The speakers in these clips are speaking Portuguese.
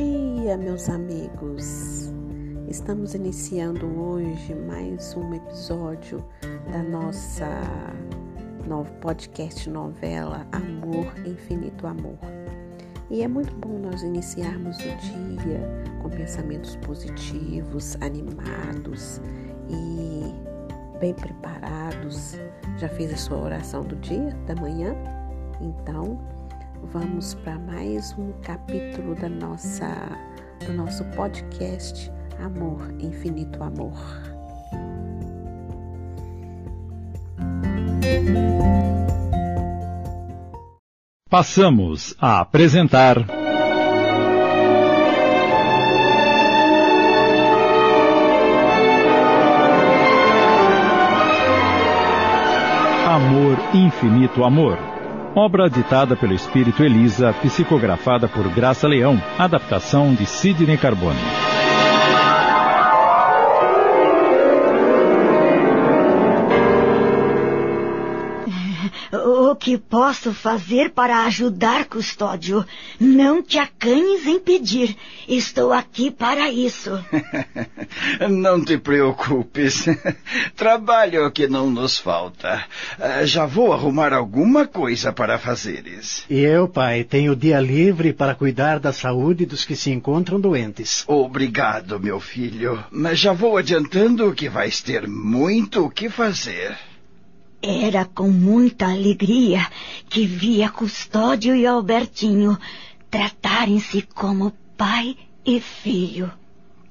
dia, meus amigos! Estamos iniciando hoje mais um episódio da nossa novo podcast novela Amor, Infinito Amor. E é muito bom nós iniciarmos o dia com pensamentos positivos, animados e bem preparados. Já fez a sua oração do dia, da manhã? Então, vamos para mais um capítulo da nossa do nosso podcast Amor, Infinito Amor. Passamos a apresentar Amor, Infinito Amor Obra ditada pelo espírito Elisa, psicografada por Graça Leão, adaptação de Sidney Carbone. Que posso fazer para ajudar, custódio? Não te acanhes em pedir. Estou aqui para isso. não te preocupes. Trabalho que não nos falta. Ah, já vou arrumar alguma coisa para fazeres. E eu, pai, tenho dia livre para cuidar da saúde dos que se encontram doentes. Obrigado, meu filho. Mas já vou adiantando que vais ter muito o que fazer. Era com muita alegria que via Custódio e Albertinho tratarem-se como pai e filho.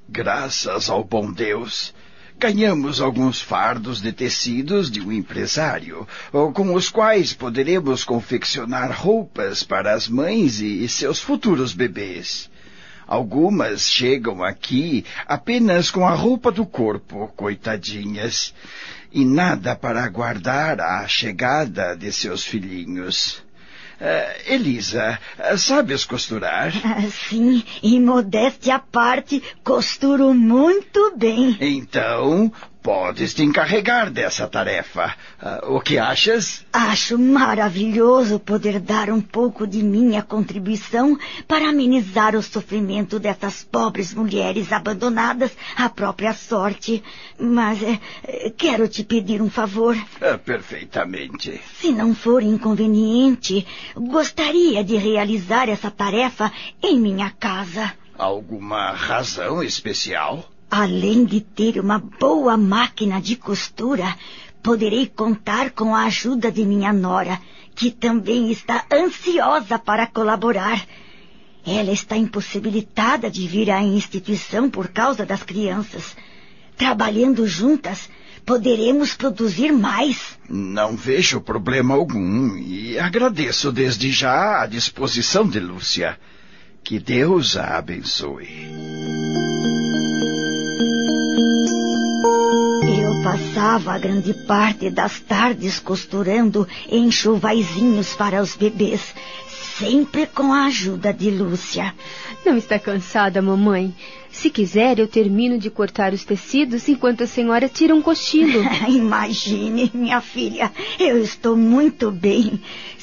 Graças ao bom Deus, ganhamos alguns fardos de tecidos de um empresário, com os quais poderemos confeccionar roupas para as mães e seus futuros bebês. Algumas chegam aqui apenas com a roupa do corpo, coitadinhas e nada para aguardar a chegada de seus filhinhos. Uh, Elisa, sabes costurar? Ah, sim, e modéstia à parte, costuro muito bem. Então, Podes te encarregar dessa tarefa. Uh, o que achas? Acho maravilhoso poder dar um pouco de minha contribuição para amenizar o sofrimento dessas pobres mulheres abandonadas à própria sorte. Mas é, quero te pedir um favor. Uh, perfeitamente. Se não for inconveniente, gostaria de realizar essa tarefa em minha casa. Alguma razão especial? Além de ter uma boa máquina de costura, poderei contar com a ajuda de minha nora, que também está ansiosa para colaborar. Ela está impossibilitada de vir à instituição por causa das crianças. Trabalhando juntas, poderemos produzir mais. Não vejo problema algum e agradeço desde já a disposição de Lúcia. Que Deus a abençoe. Passava a grande parte das tardes costurando enxovaizinhos para os bebês, sempre com a ajuda de Lúcia. Não está cansada, mamãe? Se quiser, eu termino de cortar os tecidos enquanto a senhora tira um cochilo. Imagine, minha filha, eu estou muito bem.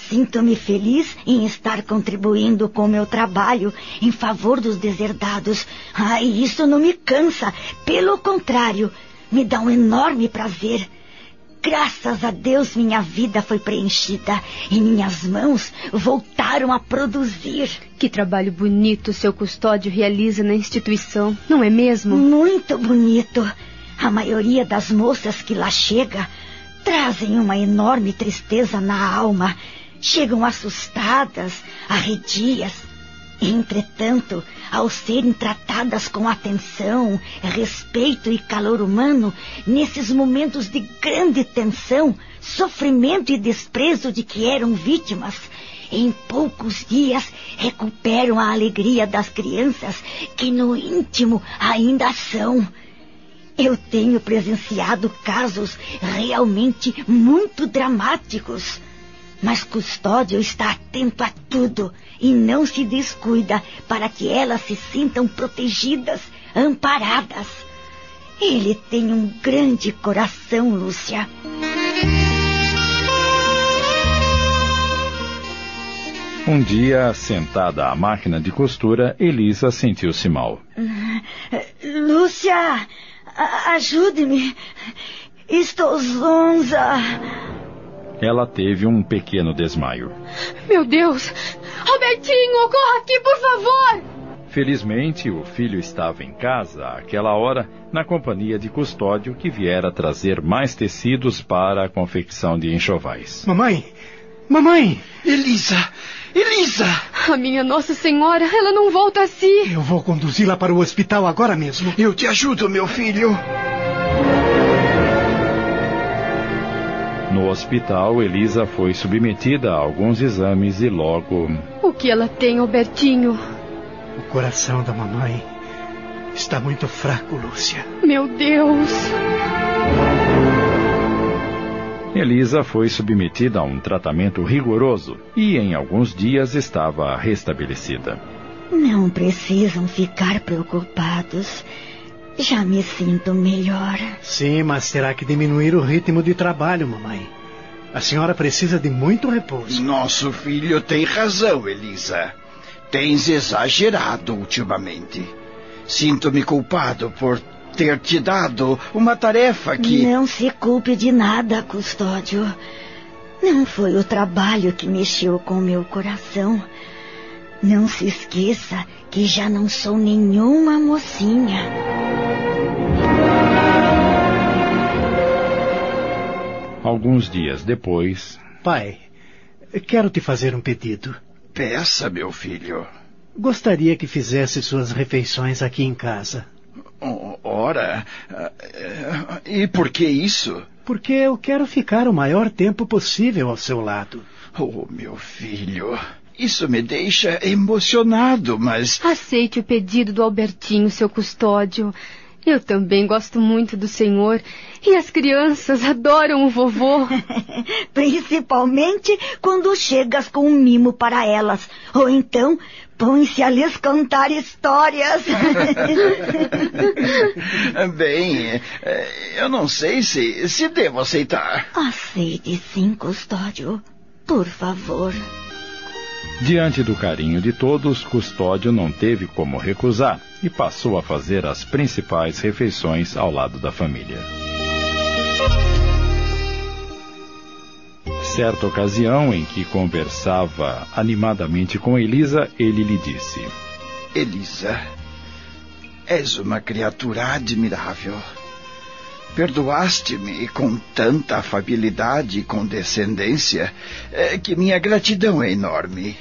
Sinto-me feliz em estar contribuindo com o meu trabalho em favor dos deserdados. Ah, isso não me cansa. Pelo contrário, me dá um enorme prazer. Graças a Deus minha vida foi preenchida e minhas mãos voltaram a produzir. Que trabalho bonito seu custódio realiza na instituição, não é mesmo? Muito bonito. A maioria das moças que lá chega trazem uma enorme tristeza na alma. Chegam assustadas, arredias, Entretanto, ao serem tratadas com atenção, respeito e calor humano, nesses momentos de grande tensão, sofrimento e desprezo de que eram vítimas, em poucos dias recuperam a alegria das crianças que no íntimo ainda são. Eu tenho presenciado casos realmente muito dramáticos. Mas Custódio está atento a tudo e não se descuida para que elas se sintam protegidas, amparadas. Ele tem um grande coração, Lúcia. Um dia, sentada à máquina de costura, Elisa sentiu-se mal. Lúcia, ajude-me. Estou zonza. Ela teve um pequeno desmaio. Meu Deus! Robertinho, corra aqui, por favor! Felizmente, o filho estava em casa àquela hora, na companhia de custódio que viera trazer mais tecidos para a confecção de enxovais. Mamãe! Mamãe! Elisa! Elisa! A minha Nossa Senhora, ela não volta a si. Eu vou conduzi-la para o hospital agora mesmo. Eu te ajudo, meu filho. No hospital, Elisa foi submetida a alguns exames e logo. O que ela tem, Albertinho? O coração da mamãe está muito fraco, Lúcia. Meu Deus! Elisa foi submetida a um tratamento rigoroso e em alguns dias estava restabelecida. Não precisam ficar preocupados. Já me sinto melhor. Sim, mas terá que diminuir o ritmo de trabalho, mamãe. A senhora precisa de muito repouso. Nosso filho tem razão, Elisa. Tens exagerado ultimamente. Sinto-me culpado por ter te dado uma tarefa que. Não se culpe de nada, custódio. Não foi o trabalho que mexeu com meu coração. Não se esqueça que já não sou nenhuma mocinha. Alguns dias depois. Pai, quero te fazer um pedido. Peça, meu filho. Gostaria que fizesse suas refeições aqui em casa. Ora, e por que isso? Porque eu quero ficar o maior tempo possível ao seu lado. Oh, meu filho, isso me deixa emocionado, mas. Aceite o pedido do Albertinho, seu custódio. Eu também gosto muito do senhor. E as crianças adoram o vovô. Principalmente quando chegas com um mimo para elas. Ou então põe-se a lhes contar histórias. Bem, eu não sei se, se devo aceitar. Aceite sim, custódio. Por favor. Diante do carinho de todos, Custódio não teve como recusar e passou a fazer as principais refeições ao lado da família. Certa ocasião em que conversava animadamente com Elisa, ele lhe disse: Elisa, és uma criatura admirável. Perdoaste-me com tanta afabilidade e condescendência é, que minha gratidão é enorme.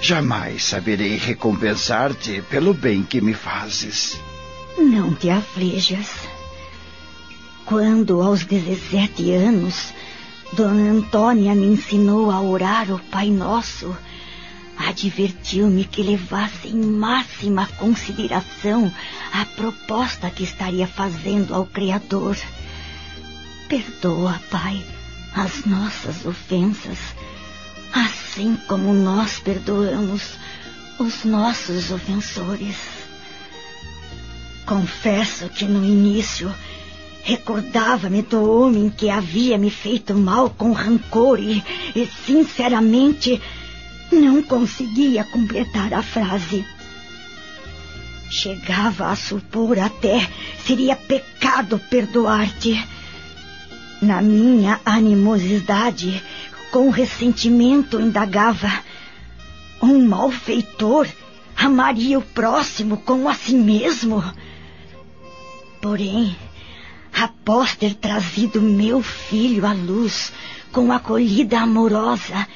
Jamais saberei recompensar-te pelo bem que me fazes. Não te aflijas. Quando, aos 17 anos, Dona Antônia me ensinou a orar o Pai Nosso, advertiu-me que levasse em máxima consideração a proposta que estaria fazendo ao Criador. Perdoa, Pai, as nossas ofensas, assim como nós perdoamos os nossos ofensores. Confesso que no início recordava-me do homem que havia me feito mal com rancor e, e sinceramente, não conseguia completar a frase. Chegava a supor até seria pecado perdoar-te. Na minha animosidade, com ressentimento, indagava: um malfeitor amaria o próximo como a si mesmo? Porém, após ter trazido meu filho à luz com acolhida amorosa,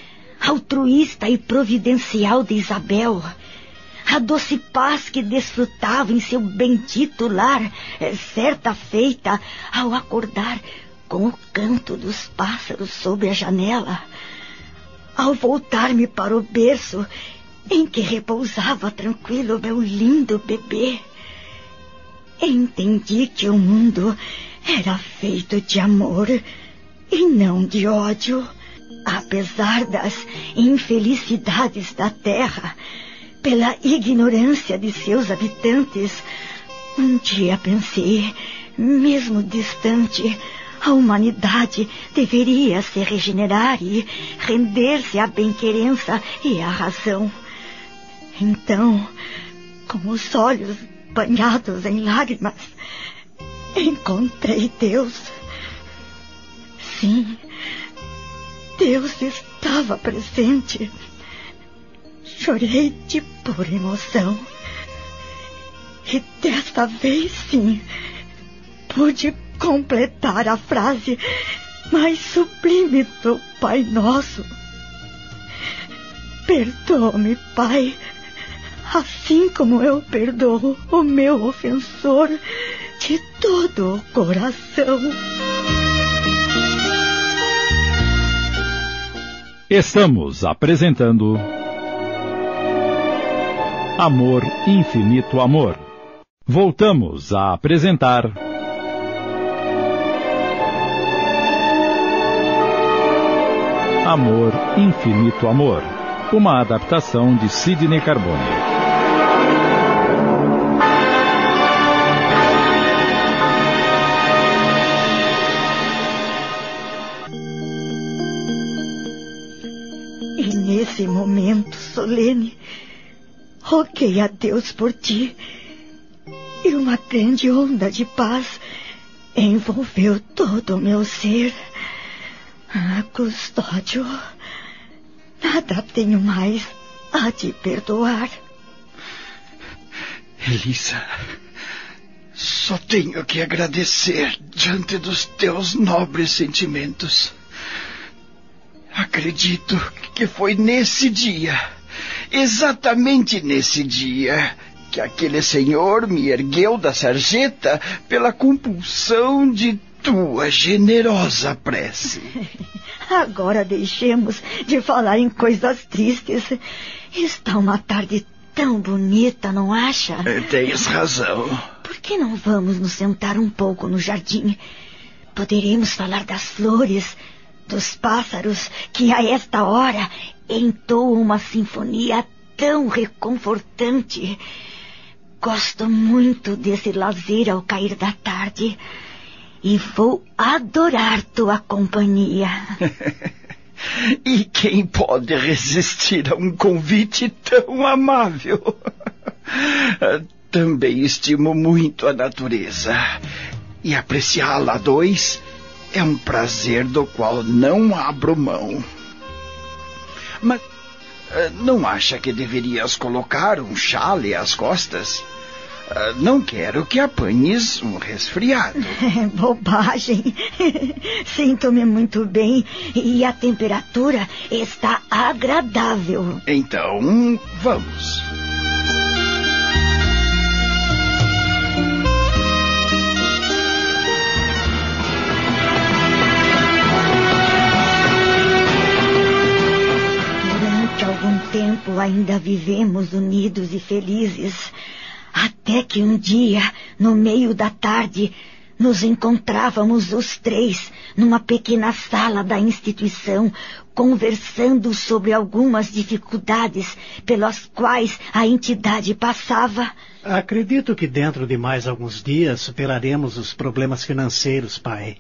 altruísta e providencial de Isabel, a doce paz que desfrutava em seu bendito lar, eh, certa feita ao acordar com o canto dos pássaros sobre a janela, ao voltar-me para o berço em que repousava tranquilo meu lindo bebê, entendi que o mundo era feito de amor e não de ódio. Apesar das infelicidades da terra, pela ignorância de seus habitantes, um dia pensei, mesmo distante, A humanidade deveria se regenerar e render-se à bem-querença e à razão. Então, com os olhos banhados em lágrimas, encontrei Deus. Sim, Deus estava presente. Chorei de pura emoção. E desta vez, sim, pude completar a frase mais sublime do Pai Nosso. Perdoa-me, Pai, assim como eu perdoo o meu ofensor de todo o coração. Estamos apresentando Amor, Infinito Amor. Voltamos a apresentar. Amor, Infinito Amor. Uma adaptação de Sidney Carbone. Momento solene, roguei a Deus por ti. E uma grande onda de paz envolveu todo o meu ser. Ah, custódio, nada tenho mais a te perdoar. Elisa, só tenho que agradecer diante dos teus nobres sentimentos. Acredito que foi nesse dia, exatamente nesse dia, que aquele senhor me ergueu da sarjeta pela compulsão de tua generosa prece. Agora deixemos de falar em coisas tristes. Está uma tarde tão bonita, não acha? Tens razão. Por que não vamos nos sentar um pouco no jardim? Poderemos falar das flores, dos pássaros que a esta hora entoam uma sinfonia tão reconfortante. Gosto muito desse lazer ao cair da tarde e vou adorar tua companhia. e quem pode resistir a um convite tão amável? Também estimo muito a natureza e apreciá-la a dois é um prazer do qual não abro mão. Mas eh, não acha que deverias colocar um chale às costas? Eh, não quero que apanhes um resfriado. Bobagem. Sinto-me muito bem e a temperatura está agradável. Então, vamos. Ainda vivemos unidos e felizes. Até que um dia, no meio da tarde, nos encontrávamos os três numa pequena sala da instituição, conversando sobre algumas dificuldades pelas quais a entidade passava. Acredito que dentro de mais alguns dias superaremos os problemas financeiros, pai.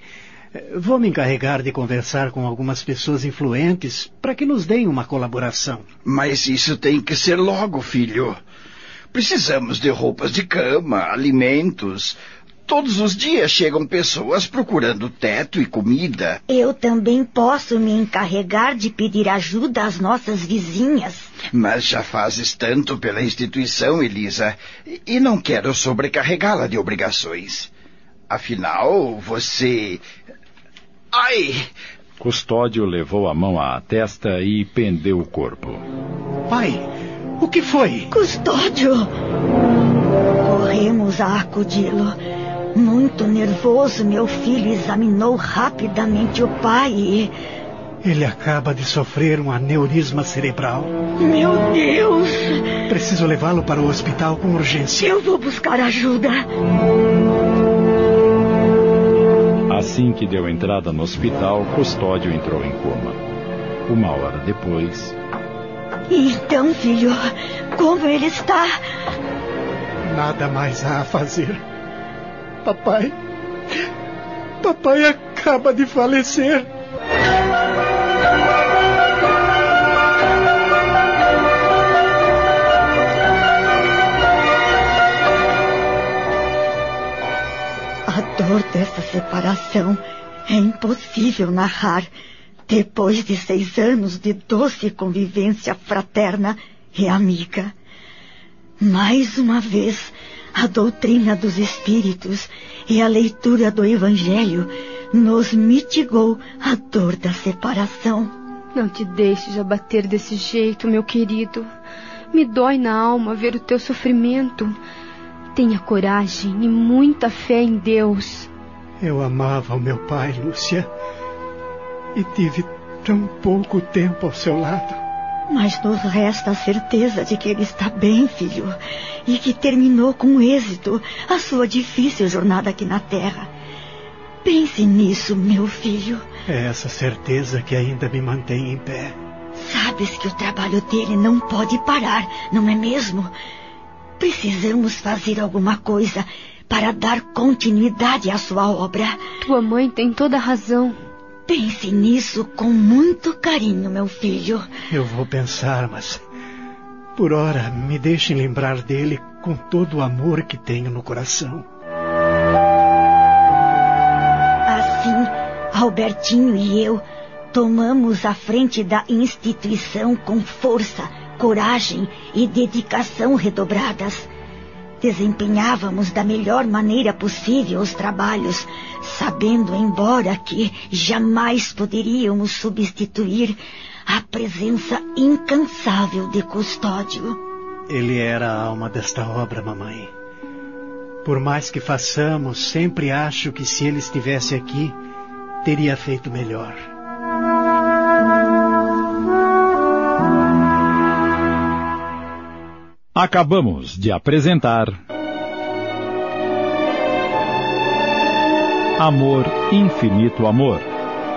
Eh, Vou me encarregar de conversar com algumas pessoas influentes para que nos deem uma colaboração. Mas isso tem que ser logo, filho. Precisamos de roupas de cama, alimentos. Todos os dias chegam pessoas procurando teto e comida. Eu também posso me encarregar de pedir ajuda às nossas vizinhas. Mas já fazes tanto pela instituição, Elisa, e- e não quero sobrecarregá-la de obrigações. Afinal, você. Ai! Custódio levou a mão à testa e pendeu o corpo. Pai, o que foi? Custódio! Corremos a acudi-lo. Muito nervoso, meu filho examinou rapidamente o pai e. Ele acaba de sofrer um aneurisma cerebral. Meu Deus! Preciso levá-lo para o hospital com urgência. Eu vou buscar ajuda. Assim que deu entrada no hospital, Custódio entrou em coma. Uma hora depois, Então, filho, como ele está? Nada mais há a fazer. Papai, Papai acaba de falecer. Dor dessa separação é impossível narrar depois de seis anos de doce convivência fraterna e amiga. Mais uma vez, a doutrina dos espíritos e a leitura do Evangelho nos mitigou a dor da separação. Não te deixes abater desse jeito, meu querido. Me dói na alma ver o teu sofrimento. Tenha coragem e muita fé em Deus. Eu amava o meu pai, Lúcia, e tive tão pouco tempo ao seu lado. Mas nos resta a certeza de que ele está bem, filho, e que terminou com êxito a sua difícil jornada aqui na Terra. Pense nisso, meu filho. É essa certeza que ainda me mantém em pé. Sabes que o trabalho dele não pode parar, não é mesmo? Precisamos fazer alguma coisa para dar continuidade à sua obra. Tua mãe tem toda a razão. Pense nisso com muito carinho, meu filho. Eu vou pensar, mas. Por ora, me deixem lembrar dele com todo o amor que tenho no coração. Assim, Albertinho e eu tomamos a frente da instituição com força, coragem e dedicação redobradas. Desempenhávamos da melhor maneira possível os trabalhos, sabendo, embora que jamais poderíamos substituir a presença incansável de Custódio. Ele era a alma desta obra, mamãe. Por mais que façamos, sempre acho que se ele estivesse aqui, teria feito melhor. Acabamos de apresentar. Amor, Infinito Amor.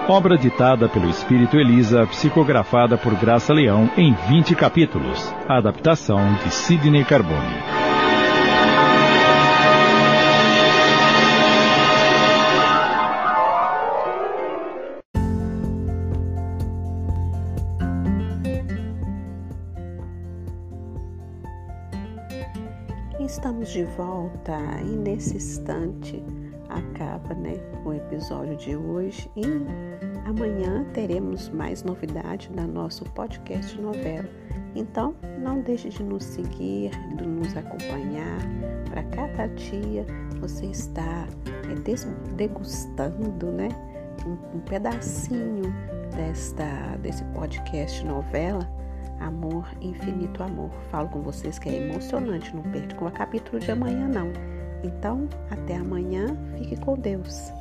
Obra ditada pelo Espírito Elisa, psicografada por Graça Leão em 20 capítulos. Adaptação de Sidney Carbone. De volta e nesse instante acaba né, o episódio de hoje e amanhã teremos mais novidades da nosso podcast novela. Então não deixe de nos seguir, de nos acompanhar. Para cada dia você está é, degustando né, um, um pedacinho desta, desse podcast novela Amor, infinito amor. Falo com vocês que é emocionante, não perca o capítulo de amanhã não. Então, até amanhã, fique com Deus.